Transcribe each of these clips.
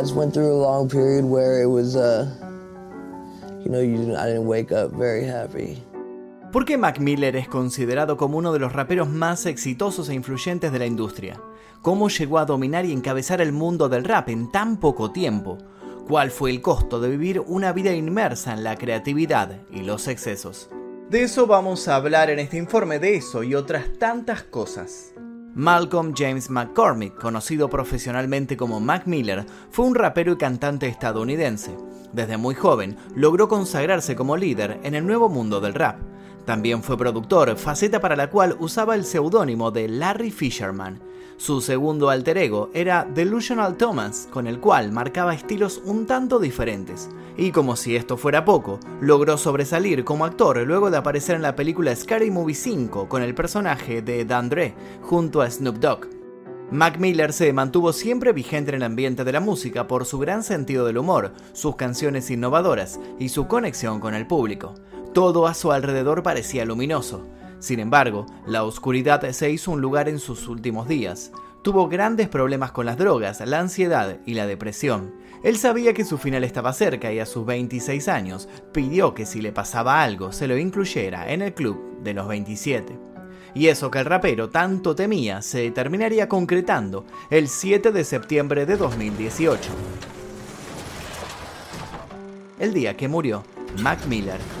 I just went through a long period where it was, uh, you know, you, I didn't wake up very happy. ¿Por qué Mac Miller es considerado como uno de los raperos más exitosos e influyentes de la industria? ¿Cómo llegó a dominar y encabezar el mundo del rap en tan poco tiempo? ¿Cuál fue el costo de vivir una vida inmersa en la creatividad y los excesos? De eso vamos a hablar en este informe, de eso y otras tantas cosas. Malcolm James McCormick, conocido profesionalmente como Mac Miller, fue un rapero y cantante estadounidense. Desde muy joven logró consagrarse como líder en el nuevo mundo del rap. También fue productor, faceta para la cual usaba el seudónimo de Larry Fisherman. Su segundo alter ego era Delusional Thomas, con el cual marcaba estilos un tanto diferentes. Y como si esto fuera poco, logró sobresalir como actor luego de aparecer en la película Scary Movie 5 con el personaje de Dandre junto a Snoop Dogg. Mac Miller se mantuvo siempre vigente en el ambiente de la música por su gran sentido del humor, sus canciones innovadoras y su conexión con el público. Todo a su alrededor parecía luminoso. Sin embargo, la oscuridad se hizo un lugar en sus últimos días. Tuvo grandes problemas con las drogas, la ansiedad y la depresión. Él sabía que su final estaba cerca y a sus 26 años pidió que si le pasaba algo se lo incluyera en el club de los 27. Y eso que el rapero tanto temía se terminaría concretando el 7 de septiembre de 2018. El día que murió Mac Miller.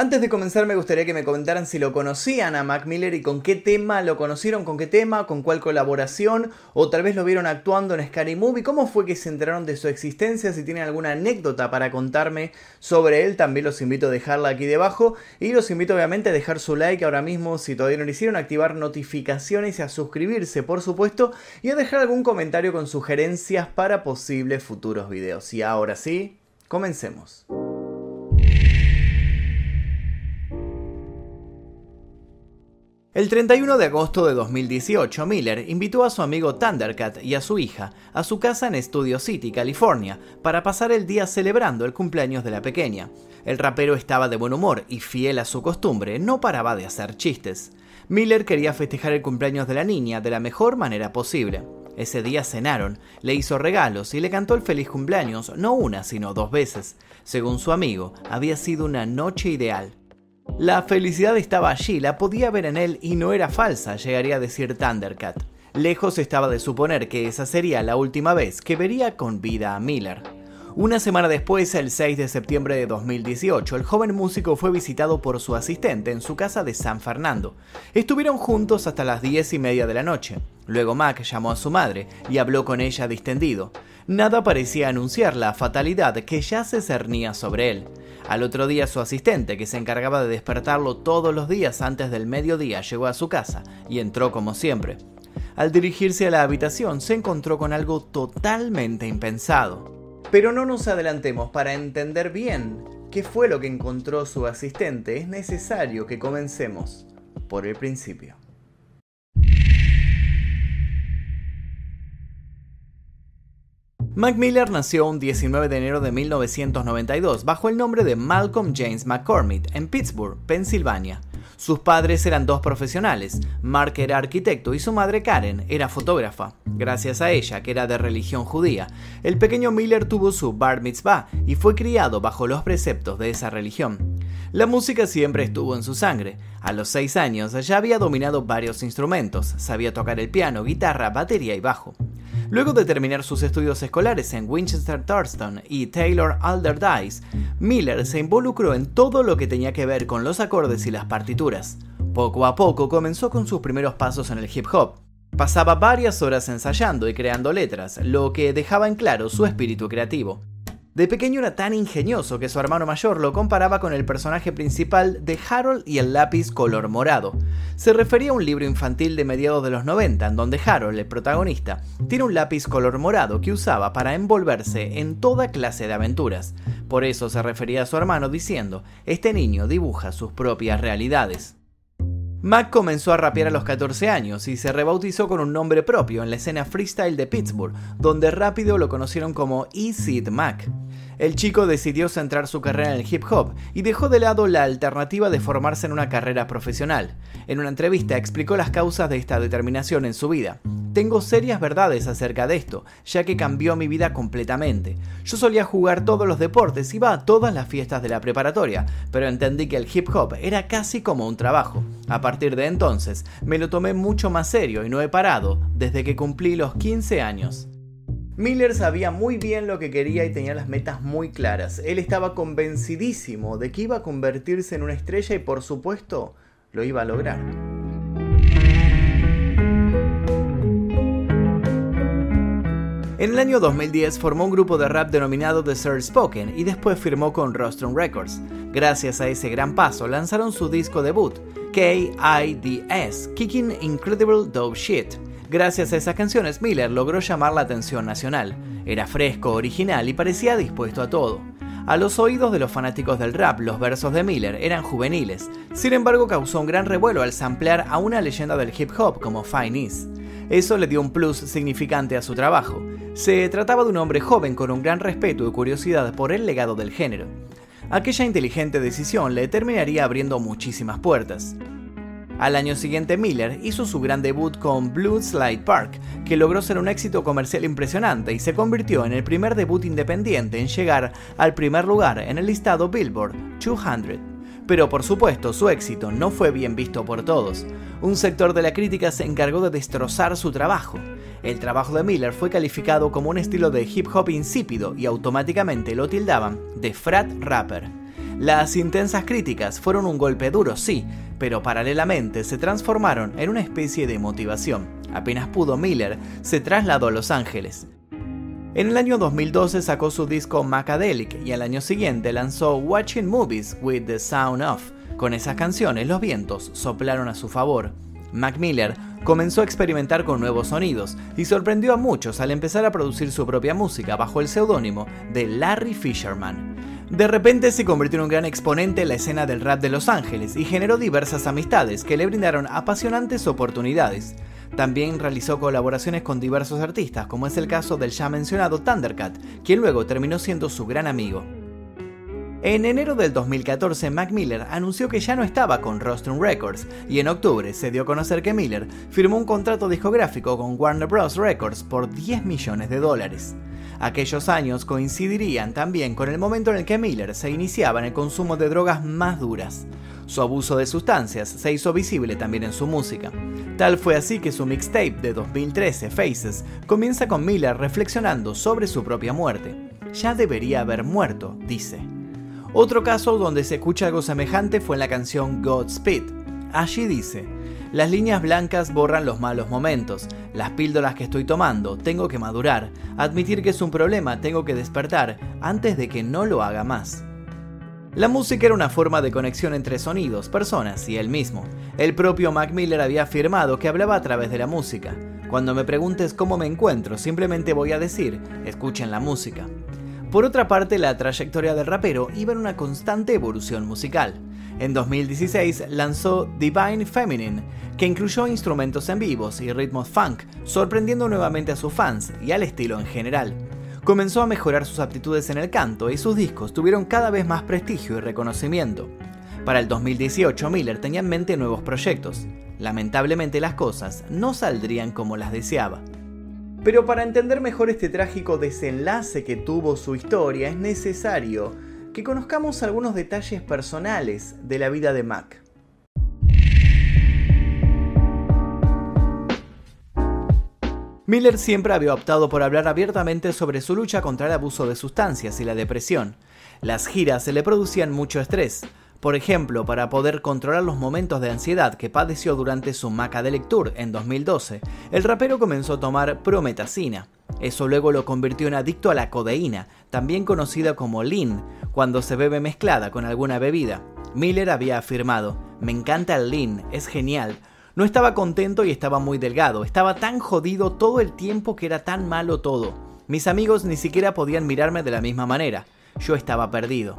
Antes de comenzar me gustaría que me comentaran si lo conocían a Mac Miller y con qué tema lo conocieron, con qué tema, con cuál colaboración, o tal vez lo vieron actuando en Scary Movie, cómo fue que se enteraron de su existencia, si tienen alguna anécdota para contarme sobre él, también los invito a dejarla aquí debajo y los invito obviamente a dejar su like ahora mismo si todavía no lo hicieron, a activar notificaciones y a suscribirse por supuesto y a dejar algún comentario con sugerencias para posibles futuros videos. Y ahora sí, comencemos. El 31 de agosto de 2018, Miller invitó a su amigo Thundercat y a su hija a su casa en Studio City, California, para pasar el día celebrando el cumpleaños de la pequeña. El rapero estaba de buen humor y fiel a su costumbre, no paraba de hacer chistes. Miller quería festejar el cumpleaños de la niña de la mejor manera posible. Ese día cenaron, le hizo regalos y le cantó el feliz cumpleaños no una, sino dos veces. Según su amigo, había sido una noche ideal. La felicidad estaba allí, la podía ver en él y no era falsa, llegaría a decir Thundercat. Lejos estaba de suponer que esa sería la última vez que vería con vida a Miller. Una semana después, el 6 de septiembre de 2018, el joven músico fue visitado por su asistente en su casa de San Fernando. Estuvieron juntos hasta las 10 y media de la noche. Luego Mac llamó a su madre y habló con ella distendido. Nada parecía anunciar la fatalidad que ya se cernía sobre él. Al otro día su asistente, que se encargaba de despertarlo todos los días antes del mediodía, llegó a su casa y entró como siempre. Al dirigirse a la habitación se encontró con algo totalmente impensado. Pero no nos adelantemos, para entender bien qué fue lo que encontró su asistente es necesario que comencemos por el principio. Mac Miller nació un 19 de enero de 1992 bajo el nombre de Malcolm James McCormick en Pittsburgh, Pensilvania. Sus padres eran dos profesionales, Mark era arquitecto y su madre Karen era fotógrafa. Gracias a ella, que era de religión judía, el pequeño Miller tuvo su bar mitzvah y fue criado bajo los preceptos de esa religión. La música siempre estuvo en su sangre. A los 6 años ya había dominado varios instrumentos, sabía tocar el piano, guitarra, batería y bajo. Luego de terminar sus estudios escolares en Winchester Thurston y Taylor Alderdice, Miller se involucró en todo lo que tenía que ver con los acordes y las partituras. Poco a poco comenzó con sus primeros pasos en el hip hop. Pasaba varias horas ensayando y creando letras, lo que dejaba en claro su espíritu creativo. De pequeño era tan ingenioso que su hermano mayor lo comparaba con el personaje principal de Harold y el lápiz color morado. Se refería a un libro infantil de mediados de los 90 en donde Harold, el protagonista, tiene un lápiz color morado que usaba para envolverse en toda clase de aventuras. Por eso se refería a su hermano diciendo, este niño dibuja sus propias realidades. Mac comenzó a rapear a los 14 años y se rebautizó con un nombre propio en la escena freestyle de Pittsburgh, donde rápido lo conocieron como E. Mac. el chico decidió centrar su carrera en el hip hop y dejó de lado la alternativa de formarse en una carrera profesional. En una entrevista explicó las causas de esta determinación en su vida. Tengo serias verdades acerca de esto, ya que cambió mi vida completamente. Yo solía jugar todos los deportes, iba a todas las fiestas de la preparatoria, pero entendí que el hip hop era casi como un trabajo. Partir de entonces, me lo tomé mucho más serio y no he parado desde que cumplí los 15 años. Miller sabía muy bien lo que quería y tenía las metas muy claras. Él estaba convencidísimo de que iba a convertirse en una estrella y por supuesto lo iba a lograr. En el año 2010 formó un grupo de rap denominado The Sir Spoken y después firmó con Rostrum Records. Gracias a ese gran paso lanzaron su disco debut, K.I.D.S. Kicking Incredible Dope Shit, Gracias a esas canciones, Miller logró llamar la atención nacional. Era fresco, original y parecía dispuesto a todo. A los oídos de los fanáticos del rap, los versos de Miller eran juveniles. Sin embargo, causó un gran revuelo al samplear a una leyenda del hip hop como Fine East. Eso le dio un plus significante a su trabajo. Se trataba de un hombre joven con un gran respeto y curiosidad por el legado del género. Aquella inteligente decisión le terminaría abriendo muchísimas puertas. Al año siguiente Miller hizo su gran debut con Blue Slide Park, que logró ser un éxito comercial impresionante y se convirtió en el primer debut independiente en llegar al primer lugar en el listado Billboard 200. Pero por supuesto, su éxito no fue bien visto por todos. Un sector de la crítica se encargó de destrozar su trabajo. El trabajo de Miller fue calificado como un estilo de hip hop insípido y automáticamente lo tildaban de frat rapper. Las intensas críticas fueron un golpe duro, sí, pero paralelamente se transformaron en una especie de motivación. Apenas pudo Miller, se trasladó a Los Ángeles. En el año 2012 sacó su disco Macadelic y al año siguiente lanzó Watching Movies with the Sound Off. Con esas canciones los vientos soplaron a su favor. Mac Miller comenzó a experimentar con nuevos sonidos y sorprendió a muchos al empezar a producir su propia música bajo el seudónimo de Larry Fisherman. De repente se convirtió en un gran exponente en la escena del rap de Los Ángeles y generó diversas amistades que le brindaron apasionantes oportunidades. También realizó colaboraciones con diversos artistas, como es el caso del ya mencionado Thundercat, quien luego terminó siendo su gran amigo. En enero del 2014, Mac Miller anunció que ya no estaba con Rostrum Records y en octubre se dio a conocer que Miller firmó un contrato discográfico con Warner Bros. Records por 10 millones de dólares. Aquellos años coincidirían también con el momento en el que Miller se iniciaba en el consumo de drogas más duras. Su abuso de sustancias se hizo visible también en su música. Tal fue así que su mixtape de 2013, Faces, comienza con Miller reflexionando sobre su propia muerte. Ya debería haber muerto, dice. Otro caso donde se escucha algo semejante fue en la canción Godspeed. Allí dice, las líneas blancas borran los malos momentos, las píldoras que estoy tomando, tengo que madurar, admitir que es un problema, tengo que despertar, antes de que no lo haga más. La música era una forma de conexión entre sonidos, personas y él mismo. El propio Mac Miller había afirmado que hablaba a través de la música. Cuando me preguntes cómo me encuentro, simplemente voy a decir, escuchen la música. Por otra parte, la trayectoria del rapero iba en una constante evolución musical. En 2016 lanzó Divine Feminine, que incluyó instrumentos en vivos y ritmos funk, sorprendiendo nuevamente a sus fans y al estilo en general. Comenzó a mejorar sus aptitudes en el canto y sus discos tuvieron cada vez más prestigio y reconocimiento. Para el 2018 Miller tenía en mente nuevos proyectos. Lamentablemente las cosas no saldrían como las deseaba. Pero para entender mejor este trágico desenlace que tuvo su historia es necesario que conozcamos algunos detalles personales de la vida de Mac. Miller siempre había optado por hablar abiertamente sobre su lucha contra el abuso de sustancias y la depresión. Las giras se le producían mucho estrés. Por ejemplo, para poder controlar los momentos de ansiedad que padeció durante su Macadelic Tour en 2012, el rapero comenzó a tomar prometacina. Eso luego lo convirtió en adicto a la codeína, también conocida como lean, cuando se bebe mezclada con alguna bebida. Miller había afirmado, me encanta el lean, es genial. No estaba contento y estaba muy delgado, estaba tan jodido todo el tiempo que era tan malo todo. Mis amigos ni siquiera podían mirarme de la misma manera. Yo estaba perdido.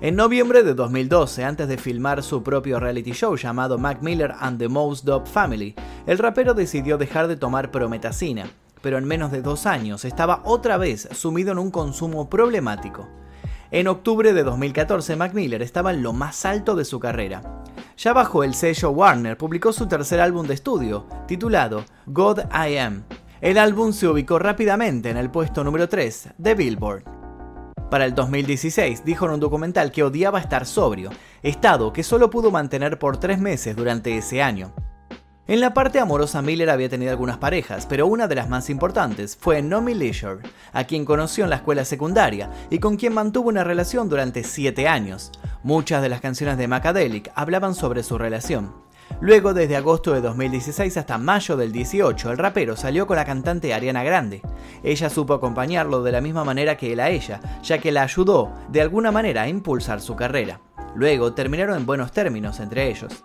En noviembre de 2012, antes de filmar su propio reality show llamado Mac Miller and the Most Dope Family, el rapero decidió dejar de tomar prometacina pero en menos de dos años estaba otra vez sumido en un consumo problemático. En octubre de 2014, Mac Miller estaba en lo más alto de su carrera. Ya bajo el sello Warner, publicó su tercer álbum de estudio, titulado God I Am. El álbum se ubicó rápidamente en el puesto número 3 de Billboard. Para el 2016 dijo en un documental que odiaba estar sobrio, estado que solo pudo mantener por tres meses durante ese año. En la parte amorosa Miller había tenido algunas parejas, pero una de las más importantes fue Nomi Leisure, a quien conoció en la escuela secundaria y con quien mantuvo una relación durante siete años. Muchas de las canciones de Macadelic hablaban sobre su relación. Luego, desde agosto de 2016 hasta mayo del 18, el rapero salió con la cantante Ariana Grande. Ella supo acompañarlo de la misma manera que él a ella, ya que la ayudó de alguna manera a impulsar su carrera. Luego terminaron en buenos términos entre ellos.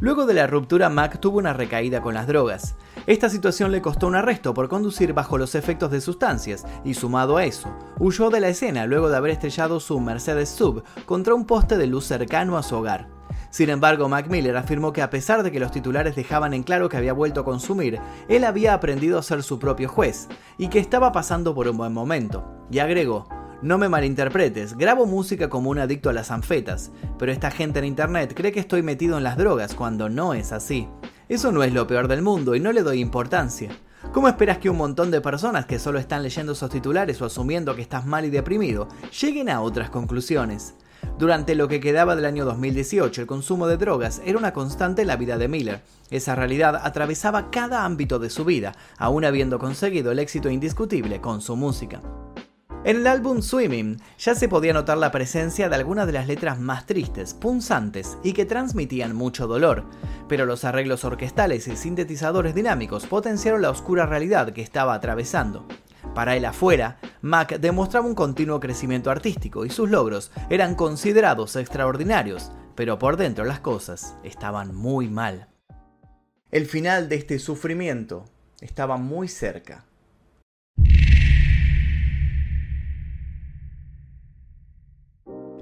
Luego de la ruptura, Mac tuvo una recaída con las drogas. Esta situación le costó un arresto por conducir bajo los efectos de sustancias y sumado a eso, huyó de la escena luego de haber estrellado su Mercedes Sub contra un poste de luz cercano a su hogar. Sin embargo, Mac Miller afirmó que a pesar de que los titulares dejaban en claro que había vuelto a consumir, él había aprendido a ser su propio juez y que estaba pasando por un buen momento. Y agregó, no me malinterpretes, grabo música como un adicto a las anfetas, pero esta gente en internet cree que estoy metido en las drogas cuando no es así. Eso no es lo peor del mundo y no le doy importancia. ¿Cómo esperas que un montón de personas que solo están leyendo esos titulares o asumiendo que estás mal y deprimido lleguen a otras conclusiones? Durante lo que quedaba del año 2018, el consumo de drogas era una constante en la vida de Miller. Esa realidad atravesaba cada ámbito de su vida, aún habiendo conseguido el éxito indiscutible con su música. En el álbum Swimming ya se podía notar la presencia de algunas de las letras más tristes, punzantes y que transmitían mucho dolor, pero los arreglos orquestales y sintetizadores dinámicos potenciaron la oscura realidad que estaba atravesando. Para él afuera, Mac demostraba un continuo crecimiento artístico y sus logros eran considerados extraordinarios, pero por dentro las cosas estaban muy mal. El final de este sufrimiento estaba muy cerca.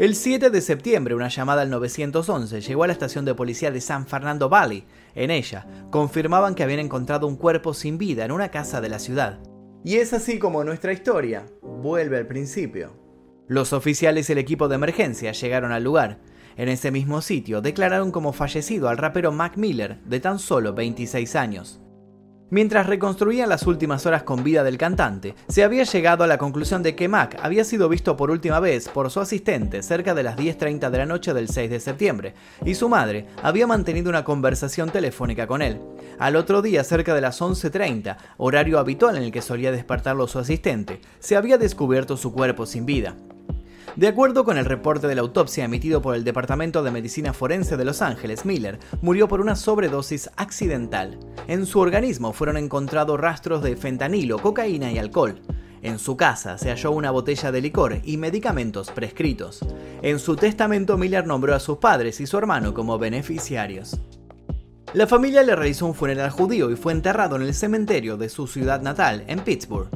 El 7 de septiembre, una llamada al 911 llegó a la estación de policía de San Fernando Valley. En ella, confirmaban que habían encontrado un cuerpo sin vida en una casa de la ciudad. Y es así como nuestra historia vuelve al principio. Los oficiales y el equipo de emergencia llegaron al lugar. En ese mismo sitio declararon como fallecido al rapero Mac Miller, de tan solo 26 años. Mientras reconstruían las últimas horas con vida del cantante, se había llegado a la conclusión de que Mac había sido visto por última vez por su asistente cerca de las 10.30 de la noche del 6 de septiembre, y su madre había mantenido una conversación telefónica con él. Al otro día, cerca de las 11.30, horario habitual en el que solía despertarlo su asistente, se había descubierto su cuerpo sin vida. De acuerdo con el reporte de la autopsia emitido por el Departamento de Medicina Forense de Los Ángeles, Miller murió por una sobredosis accidental. En su organismo fueron encontrados rastros de fentanilo, cocaína y alcohol. En su casa se halló una botella de licor y medicamentos prescritos. En su testamento Miller nombró a sus padres y su hermano como beneficiarios. La familia le realizó un funeral judío y fue enterrado en el cementerio de su ciudad natal, en Pittsburgh.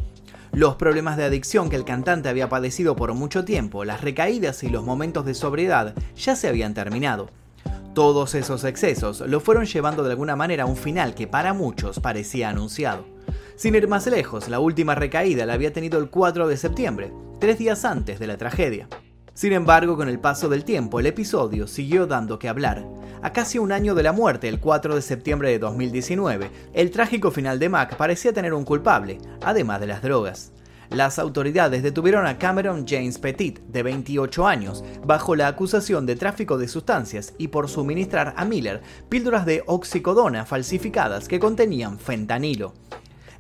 Los problemas de adicción que el cantante había padecido por mucho tiempo, las recaídas y los momentos de sobriedad ya se habían terminado. Todos esos excesos lo fueron llevando de alguna manera a un final que para muchos parecía anunciado. Sin ir más lejos, la última recaída la había tenido el 4 de septiembre, tres días antes de la tragedia. Sin embargo, con el paso del tiempo, el episodio siguió dando que hablar. A casi un año de la muerte, el 4 de septiembre de 2019, el trágico final de Mac parecía tener un culpable, además de las drogas. Las autoridades detuvieron a Cameron James Petit, de 28 años, bajo la acusación de tráfico de sustancias y por suministrar a Miller píldoras de oxicodona falsificadas que contenían fentanilo.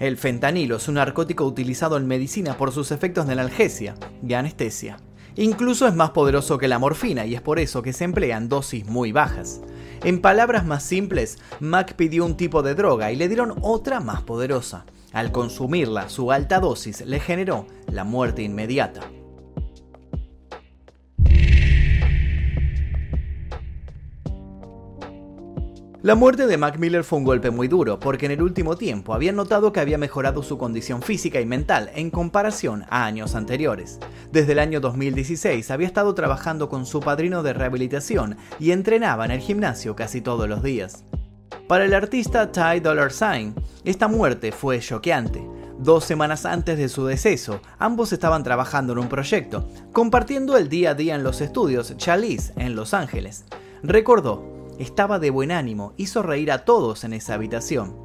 El fentanilo es un narcótico utilizado en medicina por sus efectos de analgesia y anestesia. Incluso es más poderoso que la morfina y es por eso que se emplea en dosis muy bajas. En palabras más simples, Mac pidió un tipo de droga y le dieron otra más poderosa. Al consumirla, su alta dosis le generó la muerte inmediata. La muerte de Mac Miller fue un golpe muy duro, porque en el último tiempo habían notado que había mejorado su condición física y mental en comparación a años anteriores. Desde el año 2016 había estado trabajando con su padrino de rehabilitación y entrenaba en el gimnasio casi todos los días. Para el artista Ty Dollar Sign, esta muerte fue choqueante. Dos semanas antes de su deceso, ambos estaban trabajando en un proyecto, compartiendo el día a día en los estudios Chalice en Los Ángeles. Recordó, estaba de buen ánimo, hizo reír a todos en esa habitación.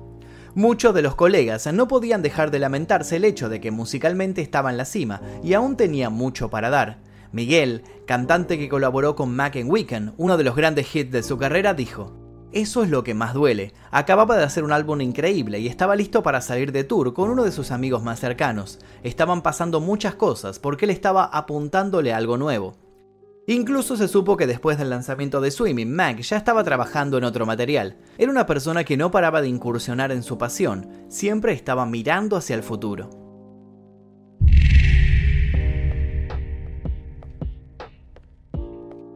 Muchos de los colegas no podían dejar de lamentarse el hecho de que musicalmente estaba en la cima y aún tenía mucho para dar. Miguel, cantante que colaboró con Mac en Weekend, uno de los grandes hits de su carrera, dijo, eso es lo que más duele. Acababa de hacer un álbum increíble y estaba listo para salir de tour con uno de sus amigos más cercanos. Estaban pasando muchas cosas porque él estaba apuntándole algo nuevo. Incluso se supo que después del lanzamiento de Swimming, Mac ya estaba trabajando en otro material. Era una persona que no paraba de incursionar en su pasión, siempre estaba mirando hacia el futuro.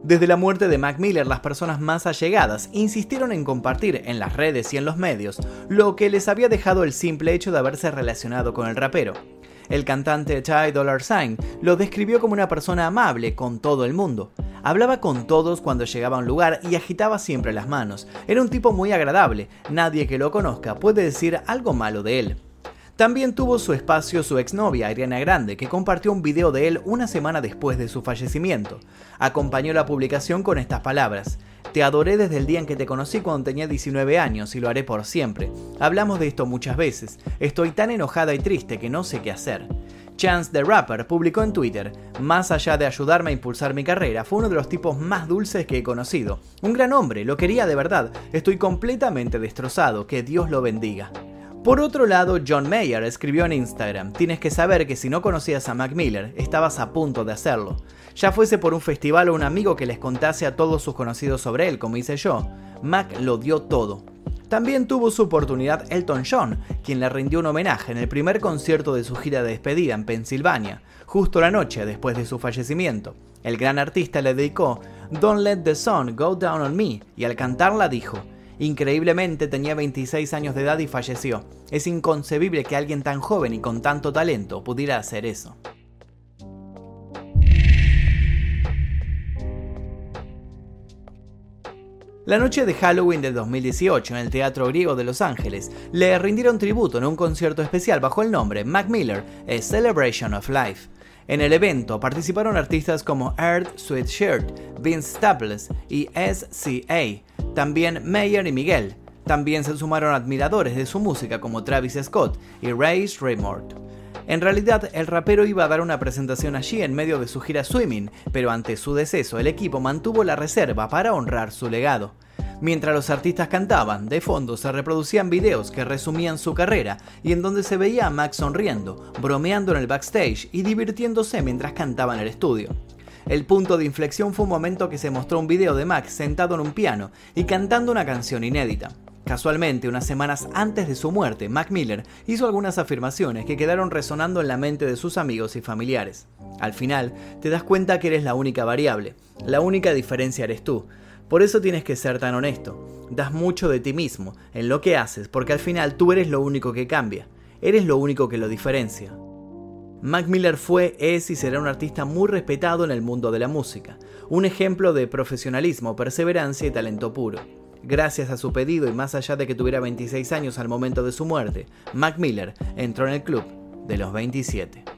Desde la muerte de Mac Miller, las personas más allegadas insistieron en compartir en las redes y en los medios lo que les había dejado el simple hecho de haberse relacionado con el rapero. El cantante Ty Dollar Sign lo describió como una persona amable con todo el mundo. Hablaba con todos cuando llegaba a un lugar y agitaba siempre las manos. Era un tipo muy agradable, nadie que lo conozca puede decir algo malo de él. También tuvo su espacio su exnovia, Ariana Grande, que compartió un video de él una semana después de su fallecimiento. Acompañó la publicación con estas palabras. Te adoré desde el día en que te conocí cuando tenía 19 años y lo haré por siempre. Hablamos de esto muchas veces. Estoy tan enojada y triste que no sé qué hacer. Chance the Rapper publicó en Twitter, más allá de ayudarme a impulsar mi carrera, fue uno de los tipos más dulces que he conocido. Un gran hombre, lo quería de verdad. Estoy completamente destrozado, que Dios lo bendiga. Por otro lado, John Mayer escribió en Instagram, tienes que saber que si no conocías a Mac Miller, estabas a punto de hacerlo. Ya fuese por un festival o un amigo que les contase a todos sus conocidos sobre él, como hice yo, Mac lo dio todo. También tuvo su oportunidad Elton John, quien le rindió un homenaje en el primer concierto de su gira de despedida en Pensilvania, justo la noche después de su fallecimiento. El gran artista le dedicó Don't Let the Sun Go Down on Me y al cantarla dijo, Increíblemente tenía 26 años de edad y falleció. Es inconcebible que alguien tan joven y con tanto talento pudiera hacer eso. La noche de Halloween de 2018 en el Teatro Griego de Los Ángeles le rindieron tributo en un concierto especial bajo el nombre Mac Miller, A Celebration of Life. En el evento participaron artistas como Earth Sweatshirt, Vince Staples y SCA, también Mayer y Miguel. También se sumaron admiradores de su música como Travis Scott y Ray Raymond. En realidad, el rapero iba a dar una presentación allí en medio de su gira Swimming, pero ante su deceso el equipo mantuvo la reserva para honrar su legado. Mientras los artistas cantaban, de fondo se reproducían videos que resumían su carrera y en donde se veía a Max sonriendo, bromeando en el backstage y divirtiéndose mientras cantaba en el estudio. El punto de inflexión fue un momento que se mostró un video de Max sentado en un piano y cantando una canción inédita. Casualmente, unas semanas antes de su muerte, Mac Miller hizo algunas afirmaciones que quedaron resonando en la mente de sus amigos y familiares. Al final, te das cuenta que eres la única variable, la única diferencia eres tú. Por eso tienes que ser tan honesto. Das mucho de ti mismo, en lo que haces, porque al final tú eres lo único que cambia. Eres lo único que lo diferencia. Mac Miller fue, es y será un artista muy respetado en el mundo de la música, un ejemplo de profesionalismo, perseverancia y talento puro. Gracias a su pedido y más allá de que tuviera 26 años al momento de su muerte, Mac Miller entró en el club de los 27.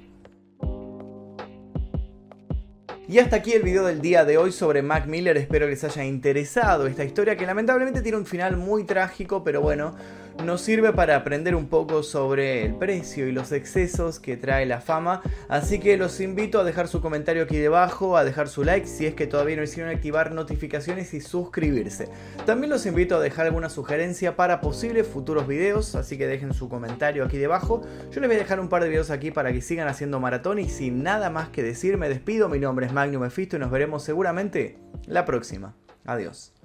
Y hasta aquí el video del día de hoy sobre Mac Miller. Espero que les haya interesado esta historia que lamentablemente tiene un final muy trágico, pero bueno, nos sirve para aprender un poco sobre el precio y los excesos que trae la fama. Así que los invito a dejar su comentario aquí debajo, a dejar su like si es que todavía no hicieron activar notificaciones y suscribirse. También los invito a dejar alguna sugerencia para posibles futuros videos, así que dejen su comentario aquí debajo. Yo les voy a dejar un par de videos aquí para que sigan haciendo maratón y sin nada más que decir me despido. Mi nombre es Magnum Mephisto y nos veremos seguramente la próxima. Adiós.